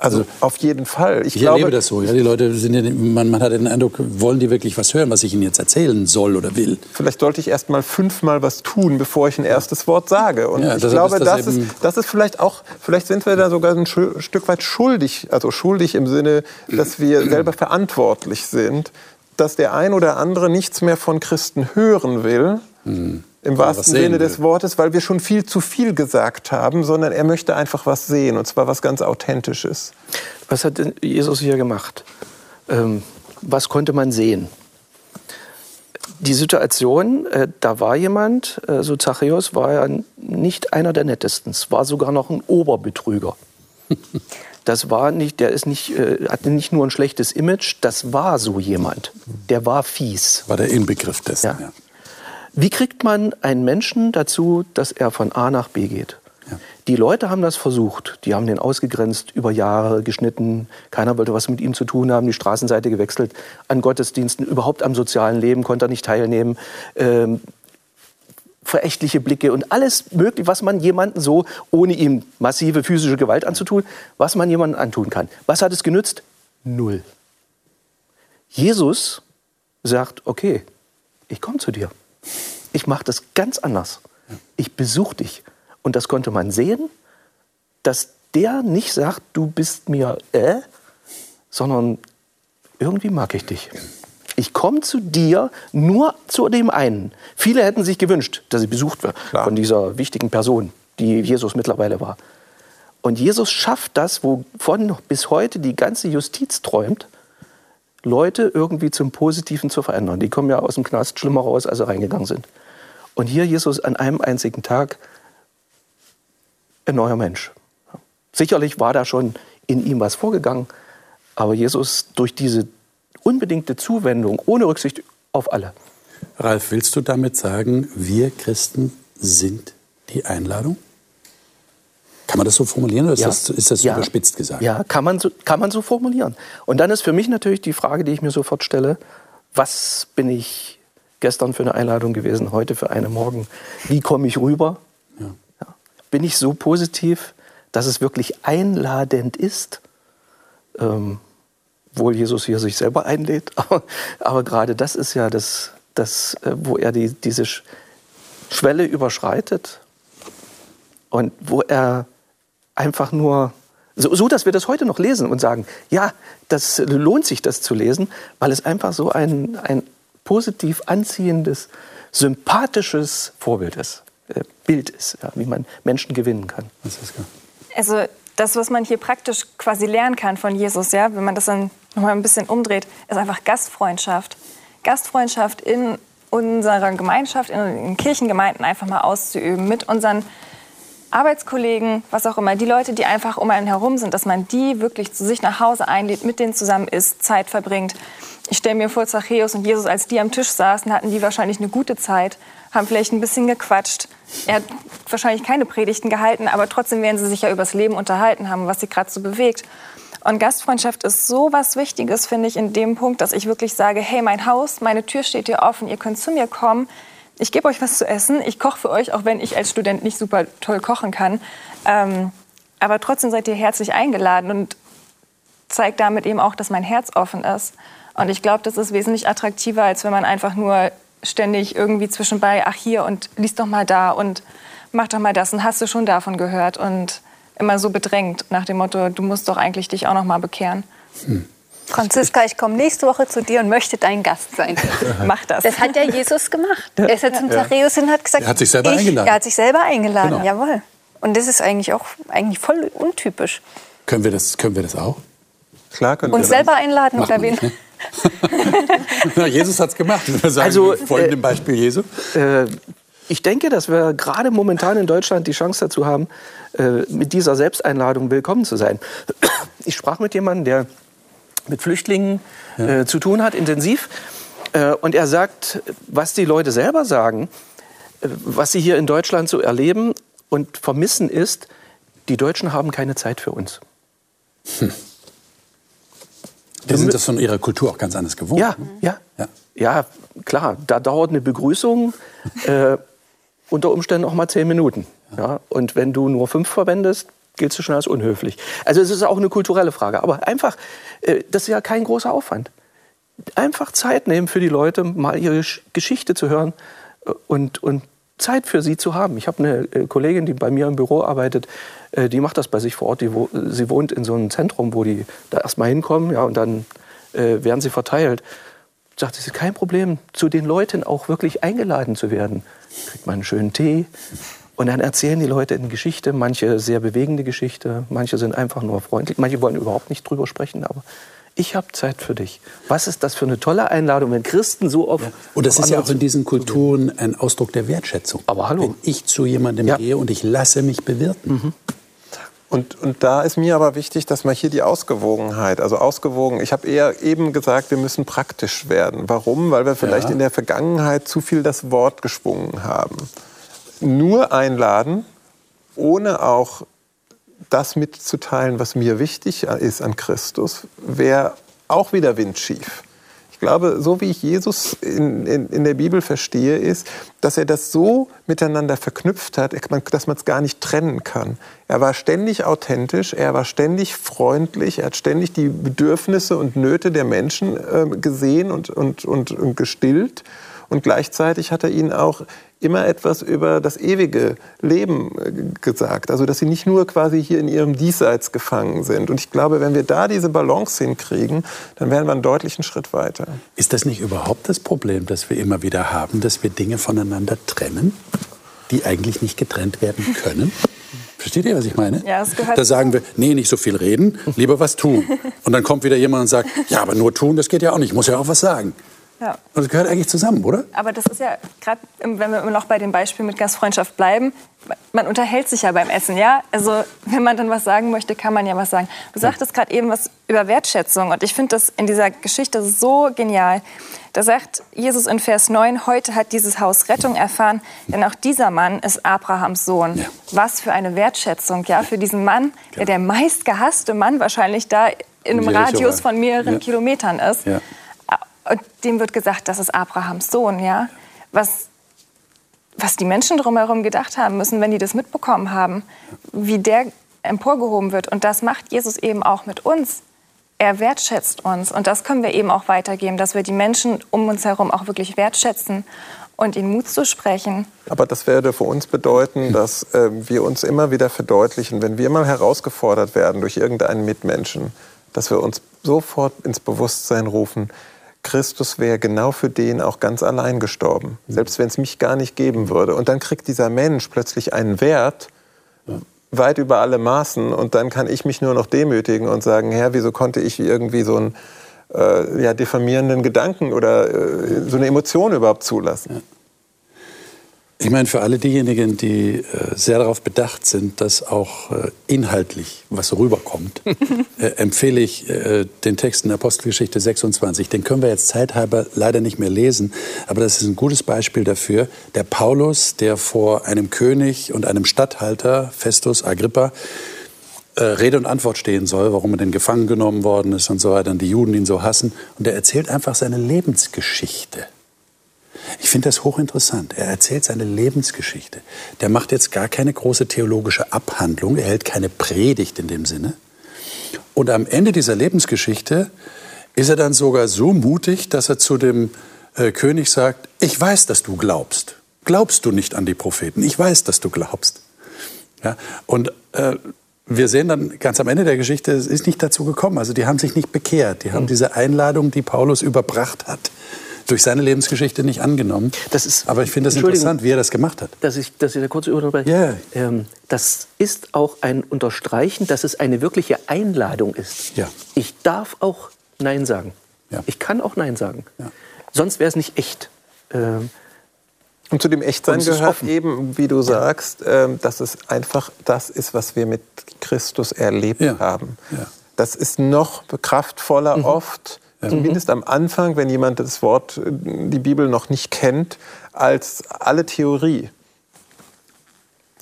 Also auf jeden Fall. Ich, ich glaube, erlebe das so. Ja, die Leute sind ja, man, man, hat den Eindruck, wollen die wirklich was hören, was ich ihnen jetzt erzählen soll oder will? Vielleicht sollte ich erst mal fünfmal was tun, bevor ich ein erstes Wort sage. Und ja, ich glaube, ist das, das, ist, das ist vielleicht auch, vielleicht sind wir da sogar ein Stück weit schuldig, also schuldig im Sinne, dass wir selber verantwortlich sind, dass der ein oder andere nichts mehr von Christen hören will. Mhm im wahrsten Sinne des Wortes, weil wir schon viel zu viel gesagt haben, sondern er möchte einfach was sehen, und zwar was ganz Authentisches. Was hat denn Jesus hier gemacht? Ähm, was konnte man sehen? Die Situation, äh, da war jemand, äh, so Zachäus war ja nicht einer der nettesten, war sogar noch ein Oberbetrüger. Das war nicht, der ist nicht, äh, hatte nicht nur ein schlechtes Image, das war so jemand. Der war fies. War der Inbegriff dessen, ja. ja. Wie kriegt man einen Menschen dazu, dass er von A nach B geht? Ja. Die Leute haben das versucht. Die haben den ausgegrenzt, über Jahre geschnitten. Keiner wollte was mit ihm zu tun haben, die Straßenseite gewechselt. An Gottesdiensten, überhaupt am sozialen Leben konnte er nicht teilnehmen. Ähm, verächtliche Blicke und alles mögliche, was man jemandem so, ohne ihm massive physische Gewalt anzutun, was man jemandem antun kann. Was hat es genützt? Null. Jesus sagt, okay, ich komme zu dir. Ich mache das ganz anders. Ich besuche dich. Und das konnte man sehen, dass der nicht sagt, du bist mir äh, sondern irgendwie mag ich dich. Ich komme zu dir nur zu dem einen. Viele hätten sich gewünscht, dass sie besucht wird von dieser wichtigen Person, die Jesus mittlerweile war. Und Jesus schafft das, wovon bis heute die ganze Justiz träumt, Leute irgendwie zum Positiven zu verändern. Die kommen ja aus dem Knast schlimmer raus, als sie reingegangen sind. Und hier Jesus an einem einzigen Tag ein neuer Mensch. Sicherlich war da schon in ihm was vorgegangen, aber Jesus durch diese unbedingte Zuwendung, ohne Rücksicht auf alle. Ralf, willst du damit sagen, wir Christen sind die Einladung? Kann man das so formulieren oder ist Ja. das, ist das Ja. überspitzt gesagt? Ja, kann man, so, kann man so formulieren. Und dann ist für mich natürlich die Frage, die ich mir sofort stelle, was bin ich gestern für eine Einladung gewesen, heute für eine morgen? Wie komme ich rüber? Ja. Bin ich so positiv, dass es wirklich einladend ist? Ähm, wohl Jesus hier sich selber einlädt, aber, aber gerade das ist ja das, das äh, wo er die, diese Sch- Schwelle überschreitet und wo er einfach nur, so, so dass wir das heute noch lesen und sagen, ja, das lohnt sich, das zu lesen, weil es einfach so ein, ein positiv anziehendes, sympathisches Vorbild ist, äh, Bild ist, ja, wie man Menschen gewinnen kann. Also das, was man hier praktisch quasi lernen kann von Jesus, ja, wenn man das dann nochmal ein bisschen umdreht, ist einfach Gastfreundschaft. Gastfreundschaft in unserer Gemeinschaft, in den Kirchengemeinden einfach mal auszuüben, mit unseren Arbeitskollegen, was auch immer, die Leute, die einfach um einen herum sind, dass man die wirklich zu sich nach Hause einlädt, mit denen zusammen isst, Zeit verbringt. Ich stelle mir vor, Zachäus und Jesus, als die am Tisch saßen, hatten die wahrscheinlich eine gute Zeit, haben vielleicht ein bisschen gequatscht. Er hat wahrscheinlich keine Predigten gehalten, aber trotzdem werden sie sich ja übers Leben unterhalten haben, was sie gerade so bewegt. Und Gastfreundschaft ist so was Wichtiges, finde ich, in dem Punkt, dass ich wirklich sage, hey, mein Haus, meine Tür steht hier offen, ihr könnt zu mir kommen. Ich gebe euch was zu essen, ich koche für euch, auch wenn ich als Student nicht super toll kochen kann. Ähm, aber trotzdem seid ihr herzlich eingeladen und zeigt damit eben auch, dass mein Herz offen ist. Und ich glaube, das ist wesentlich attraktiver, als wenn man einfach nur ständig irgendwie zwischenbei, ach hier und lies doch mal da und mach doch mal das und hast du schon davon gehört und immer so bedrängt nach dem Motto, du musst doch eigentlich dich auch noch mal bekehren. Franziska, ich komme nächste Woche zu dir und möchte dein Gast sein. Mach das. Das hat ja Jesus gemacht. Er ist ja zum Zachäus hin und hat gesagt, Er hat sich selber ich, eingeladen. Er hat sich selber eingeladen, Genau. jawohl. Und das ist eigentlich auch eigentlich voll untypisch. Können wir das, können wir das auch? Klar könnt Uns ihr selber einladen Macht oder wen? nicht, ne? Na, Jesus hat es gemacht. Wir sagen, Also, wir folgen äh, Beispiel Jesu. Äh, ich denke, dass wir gerade momentan in Deutschland die Chance dazu haben, äh, mit dieser Selbsteinladung willkommen zu sein. Ich sprach mit jemandem, der mit Flüchtlingen äh, zu tun hat, intensiv. Äh, und er sagt, was die Leute selber sagen, äh, was sie hier in Deutschland so erleben und vermissen ist, die Deutschen haben keine Zeit für uns. Die sind das von ihrer Kultur auch ganz anders gewohnt. Ja, ne? ja. Ja. Ja, klar, da dauert eine Begrüßung äh, unter Umständen auch mal zehn Minuten. Ja. Und wenn du nur fünf verwendest, gilt du schon als unhöflich. Also es ist auch eine kulturelle Frage. Aber einfach, äh, das ist ja kein großer Aufwand. Einfach Zeit nehmen für die Leute, mal ihre Sch- Geschichte zu hören äh, und, und Zeit für sie zu haben. Ich habe eine äh, Kollegin, die bei mir im Büro arbeitet, die macht das bei sich vor Ort. Die, sie wohnt in so einem Zentrum, wo die da erstmal hinkommen ja, und dann äh, werden sie verteilt. Sagt sie, kein Problem, zu den Leuten auch wirklich eingeladen zu werden. Kriegt man einen schönen Tee und dann erzählen die Leute eine Geschichte, manche sehr bewegende Geschichte, manche sind einfach nur freundlich, manche wollen überhaupt nicht drüber sprechen, aber ich habe Zeit für dich. Was ist das für eine tolle Einladung, wenn Christen so oft... Und das ist ja auch in diesen Kulturen ein Ausdruck der Wertschätzung. Aber hallo. Wenn ich zu jemandem Ja. gehe und ich lasse mich bewirten. Und, und da ist mir aber wichtig, dass man hier die Ausgewogenheit, also ausgewogen, ich habe eher eben gesagt, wir müssen praktisch werden. Warum? Weil wir vielleicht Ja. in der Vergangenheit zu viel das Wort geschwungen haben. Nur einladen, ohne auch das mitzuteilen, was mir wichtig ist an Christus, wäre auch wieder windschief. Ich glaube, so wie ich Jesus in, in, in der Bibel verstehe, ist, dass er das so miteinander verknüpft hat, dass man es gar nicht trennen kann. Er war ständig authentisch, er war ständig freundlich, er hat ständig die Bedürfnisse und Nöte der Menschen äh, gesehen und, und, und, und gestillt. Und gleichzeitig hat er ihnen auch immer etwas über das ewige Leben äh, gesagt. Also, dass sie nicht nur quasi hier in ihrem Diesseits gefangen sind. Und ich glaube, wenn wir da diese Balance hinkriegen, dann wären wir einen deutlichen Schritt weiter. Ist das nicht überhaupt das Problem, das wir immer wieder haben, dass wir Dinge voneinander trennen, die eigentlich nicht getrennt werden können? Versteht ihr, was ich meine? Ja, es gehört Da sagen wir, nee, nicht so viel reden, lieber was tun. Und dann kommt wieder jemand und sagt, ja, aber nur tun, das geht ja auch nicht, ich muss ja auch was sagen. Ja. Das gehört eigentlich zusammen, oder? Aber das ist ja gerade, wenn wir immer noch bei dem Beispiel mit Gastfreundschaft bleiben, man unterhält sich ja beim Essen, ja? Also wenn man dann was sagen möchte, kann man ja was sagen. Du sagtest gerade eben was über Wertschätzung und ich finde das in dieser Geschichte so genial. Da sagt Jesus in Vers 9, heute hat dieses Haus Rettung erfahren, denn auch dieser Mann ist Abrahams Sohn. Ja. Was für eine Wertschätzung, ja, für diesen Mann, der der meistgehasste Mann wahrscheinlich da in einem Radius von mehreren Ja. Kilometern ist. Ja. Und dem wird gesagt, das ist Abrahams Sohn, ja. Was, was die Menschen drumherum gedacht haben müssen, wenn die das mitbekommen haben, wie der emporgehoben wird. Und das macht Jesus eben auch mit uns. Er wertschätzt uns. Und das können wir eben auch weitergeben, dass wir die Menschen um uns herum auch wirklich wertschätzen und ihnen Mut zu sprechen. Aber das würde für uns bedeuten, dass äh, wir uns immer wieder verdeutlichen, wenn wir mal herausgefordert werden durch irgendeinen Mitmenschen, dass wir uns sofort ins Bewusstsein rufen, Christus wäre genau für den auch ganz allein gestorben, selbst wenn es mich gar nicht geben würde. Und dann kriegt dieser Mensch plötzlich einen Wert weit über alle Maßen und dann kann ich mich nur noch demütigen und sagen, Herr, wieso konnte ich irgendwie so einen äh, ja, diffamierenden Gedanken oder äh, so eine Emotion überhaupt zulassen? Ich meine, für alle diejenigen, die äh, sehr darauf bedacht sind, dass auch äh, inhaltlich was rüberkommt, äh, empfehle ich den Text in Apostelgeschichte 26. Den können wir jetzt zeithalber leider nicht mehr lesen, aber das ist ein gutes Beispiel dafür. Der Paulus, der vor einem König und einem Statthalter, Festus Agrippa, Rede und Antwort stehen soll, warum er denn gefangen genommen worden ist und so weiter, und die Juden ihn so hassen. Und er erzählt einfach seine Lebensgeschichte. Ich finde das hochinteressant. Er erzählt seine Lebensgeschichte. Der macht jetzt gar keine große theologische Abhandlung, er hält keine Predigt in dem Sinne. Und am Ende dieser Lebensgeschichte ist er dann sogar so mutig, dass er zu dem äh, König sagt, ich weiß, dass du glaubst. Glaubst du nicht an die Propheten? Ich weiß, dass du glaubst. Ja? Und äh, wir sehen dann ganz am Ende der Geschichte, es ist nicht dazu gekommen. Also die haben sich nicht bekehrt. Die haben diese Einladung, die Paulus überbracht hat, durch seine Lebensgeschichte nicht angenommen. Das ist- Aber ich finde es Entschuldigung. interessant, wie er das gemacht hat. dass ich, dass ich da kurz unterbreche. Ja. Ähm, das ist auch ein Unterstreichen, dass es eine wirkliche Einladung ist. Ja. Ich darf auch Nein sagen. Ja. Ich kann auch Nein sagen. Ja. Sonst wäre es nicht echt. Ähm, Und zu dem Echtsein Und es ist gehört offen. eben, wie du sagst, ähm, dass es einfach das ist, was wir mit Christus erlebt Ja. haben. Ja. Das ist noch kraftvoller oft, zumindest am Anfang, wenn jemand das Wort, äh, die Bibel noch nicht kennt, als alle Theorie.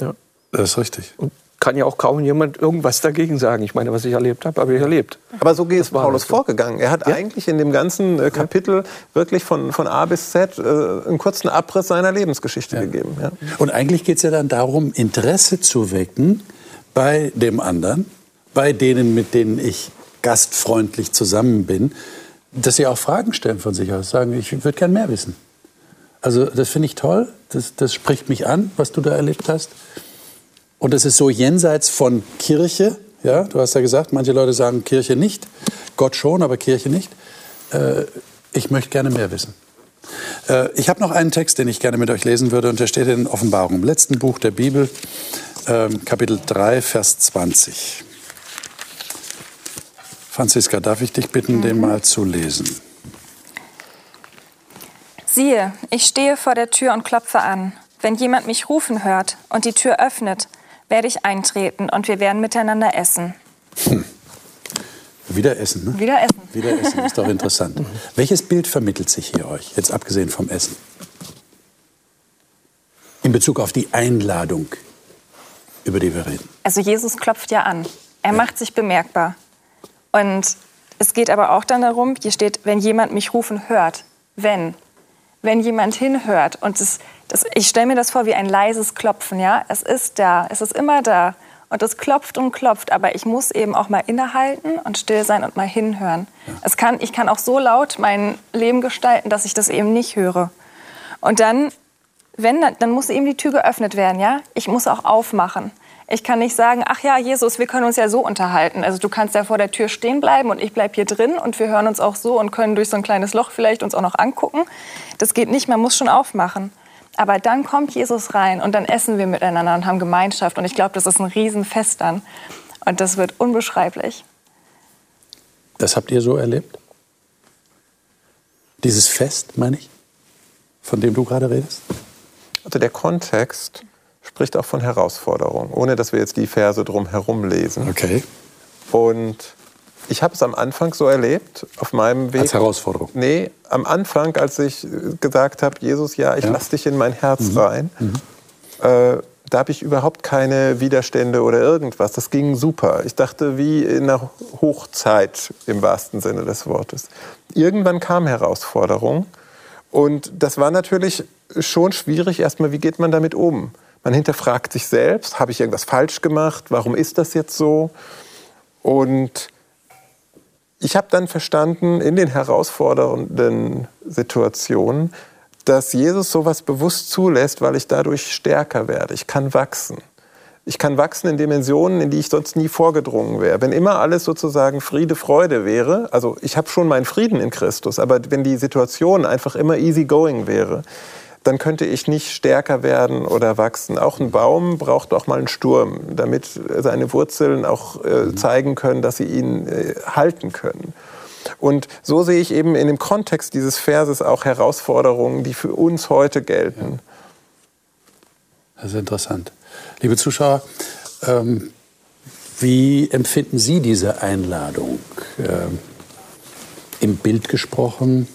ja. Das ist richtig. Und kann ja auch kaum jemand irgendwas dagegen sagen. Ich meine, was ich erlebt habe, habe ich erlebt. Aber so ist war Paulus so. vorgegangen. Er hat eigentlich in dem ganzen äh, Kapitel wirklich von, von A bis Z äh, einen kurzen Abriss seiner Lebensgeschichte gegeben. Ja. Und eigentlich geht es ja dann darum, Interesse zu wecken bei dem anderen, bei denen, mit denen ich gastfreundlich zusammen bin, dass sie auch Fragen stellen von sich aus, sagen, ich würde gern mehr wissen. Also das finde ich toll, das, das spricht mich an, was du da erlebt hast. Und es ist so jenseits von Kirche, ja, du hast ja gesagt, manche Leute sagen Kirche nicht, Gott schon, aber Kirche nicht. Äh, ich möchte gerne mehr wissen. Äh, ich habe noch einen Text, den ich gerne mit euch lesen würde, und der steht in Offenbarung, im letzten Buch der Bibel, ähm, Kapitel 3, Vers 20. Franziska, darf ich dich bitten, den mal zu lesen? Siehe, ich stehe vor der Tür und klopfe an. Wenn jemand mich rufen hört und die Tür öffnet, werde ich eintreten und wir werden miteinander essen. Wieder Essen, ne? Wieder essen. Wieder Essen, ist doch interessant. Welches Bild vermittelt sich hier euch, jetzt abgesehen vom Essen? In Bezug auf die Einladung, über die wir reden. Also Jesus klopft ja an. Er macht sich bemerkbar. Und es geht aber auch dann darum, hier steht, wenn jemand mich rufen hört. Wenn. Wenn jemand hinhört. Und das, das, ich stelle mir das vor wie ein leises Klopfen. Ja? Es ist da. Es ist immer da. Und es klopft und klopft. Aber ich muss eben auch mal innehalten und still sein und mal hinhören. Es kann, ich kann auch so laut mein Leben gestalten, dass ich das eben nicht höre. Und dann wenn, dann muss eben die Tür geöffnet werden, ja? Ich muss auch aufmachen. Ich kann nicht sagen, ach ja, Jesus, wir können uns ja so unterhalten. Also du kannst ja vor der Tür stehen bleiben und ich bleib hier drin und wir hören uns auch so und können durch so ein kleines Loch vielleicht uns auch noch angucken. Das geht nicht, man muss schon aufmachen. Aber dann kommt Jesus rein und dann essen wir miteinander und haben Gemeinschaft. Und ich glaube, das ist ein Riesenfest dann. Und das wird unbeschreiblich. Das habt ihr so erlebt? Dieses Fest, meine ich, von dem du gerade redest? Also der Kontext spricht auch von Herausforderung, ohne dass wir jetzt die Verse drum herum lesen. Okay. Und ich habe es am Anfang so erlebt, auf meinem Weg. Als Herausforderung? Nee, am Anfang, als ich gesagt habe, Jesus, ja, ich ja. lass dich in mein Herz mhm. rein, mhm. Äh, da habe ich überhaupt keine Widerstände oder irgendwas. Das ging super. Ich dachte, wie in einer Hochzeit im wahrsten Sinne des Wortes. Irgendwann kam Herausforderung. Und das war natürlich schon schwierig. Erstmal, wie geht man damit um? Man hinterfragt sich selbst, habe ich irgendwas falsch gemacht? Warum ist das jetzt so? Und ich habe dann verstanden in den herausfordernden Situationen, dass Jesus sowas bewusst zulässt, weil ich dadurch stärker werde. Ich kann wachsen. Ich kann wachsen in Dimensionen, in die ich sonst nie vorgedrungen wäre. Wenn immer alles sozusagen Friede, Freude wäre, also ich habe schon meinen Frieden in Christus, aber wenn die Situation einfach immer easy going wäre, dann könnte ich nicht stärker werden oder wachsen. Auch ein Baum braucht auch mal einen Sturm, damit seine Wurzeln auch äh, mhm. zeigen können, dass sie ihn äh, halten können. Und so sehe ich eben in dem Kontext dieses Verses auch Herausforderungen, die für uns heute gelten. Das ist interessant. Liebe Zuschauer, ähm, wie empfinden Sie diese Einladung? Ähm, Im Bild gesprochen,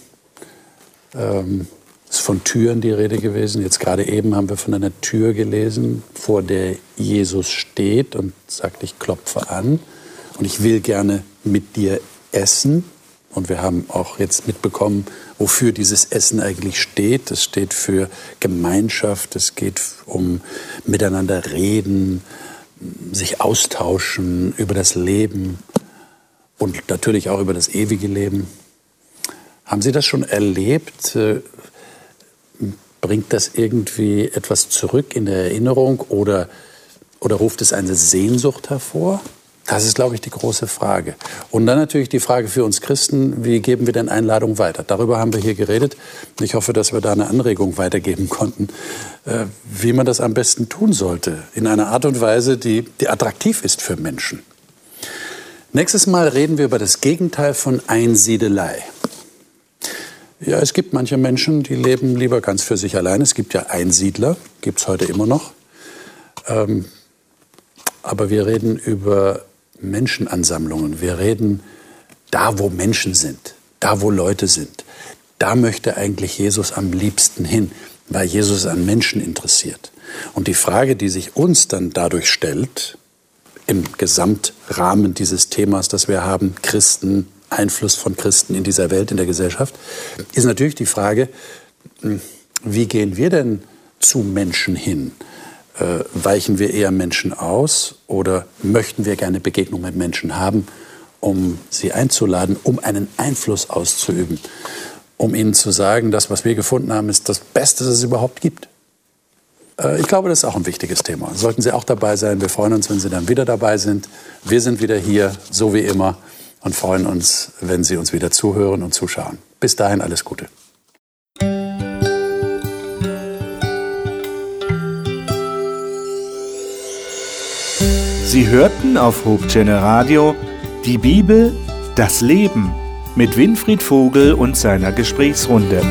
ähm, ist von Türen die Rede gewesen. Jetzt gerade eben haben wir von einer Tür gelesen, vor der Jesus steht und sagt, ich klopfe an und ich will gerne mit dir essen. Und wir haben auch jetzt mitbekommen, wofür dieses Essen eigentlich steht. Es steht für Gemeinschaft, es geht um miteinander reden, sich austauschen über das Leben und natürlich auch über das ewige Leben. Haben Sie das schon erlebt? Bringt das irgendwie etwas zurück in der Erinnerung oder, oder ruft es eine Sehnsucht hervor? Das ist, glaube ich, die große Frage. Und dann natürlich die Frage für uns Christen, wie geben wir denn Einladung weiter? Darüber haben wir hier geredet. Ich hoffe, dass wir da eine Anregung weitergeben konnten, äh, wie man das am besten tun sollte. In einer Art und Weise, die, die attraktiv ist für Menschen. Nächstes Mal reden wir über das Gegenteil von Einsiedelei. Ja, es gibt manche Menschen, die leben lieber ganz für sich allein. Es gibt ja Einsiedler, gibt es heute immer noch. Ähm, aber wir reden über Menschenansammlungen. Wir reden da, wo Menschen sind, da, wo Leute sind. Da möchte eigentlich Jesus am liebsten hin, weil Jesus an Menschen interessiert. Und die Frage, die sich uns dann dadurch stellt, im Gesamtrahmen dieses Themas, das wir haben, Christen, Einfluss von Christen in dieser Welt, in der Gesellschaft, ist natürlich die Frage, hm, wie gehen wir denn zu Menschen hin? Äh, weichen wir eher Menschen aus oder möchten wir gerne Begegnung mit Menschen haben, um sie einzuladen, um einen Einfluss auszuüben, um ihnen zu sagen, das, was wir gefunden haben, ist das Beste, das es überhaupt gibt? Äh, ich glaube, das ist auch ein wichtiges Thema. Sollten Sie auch dabei sein. Wir freuen uns, wenn Sie dann wieder dabei sind. Wir sind wieder hier, so wie immer, und freuen uns, wenn Sie uns wieder zuhören und zuschauen. Bis dahin alles Gute. Sie hörten auf Hochchannel Radio die Bibel, das Leben mit Winfried Vogel und seiner Gesprächsrunde.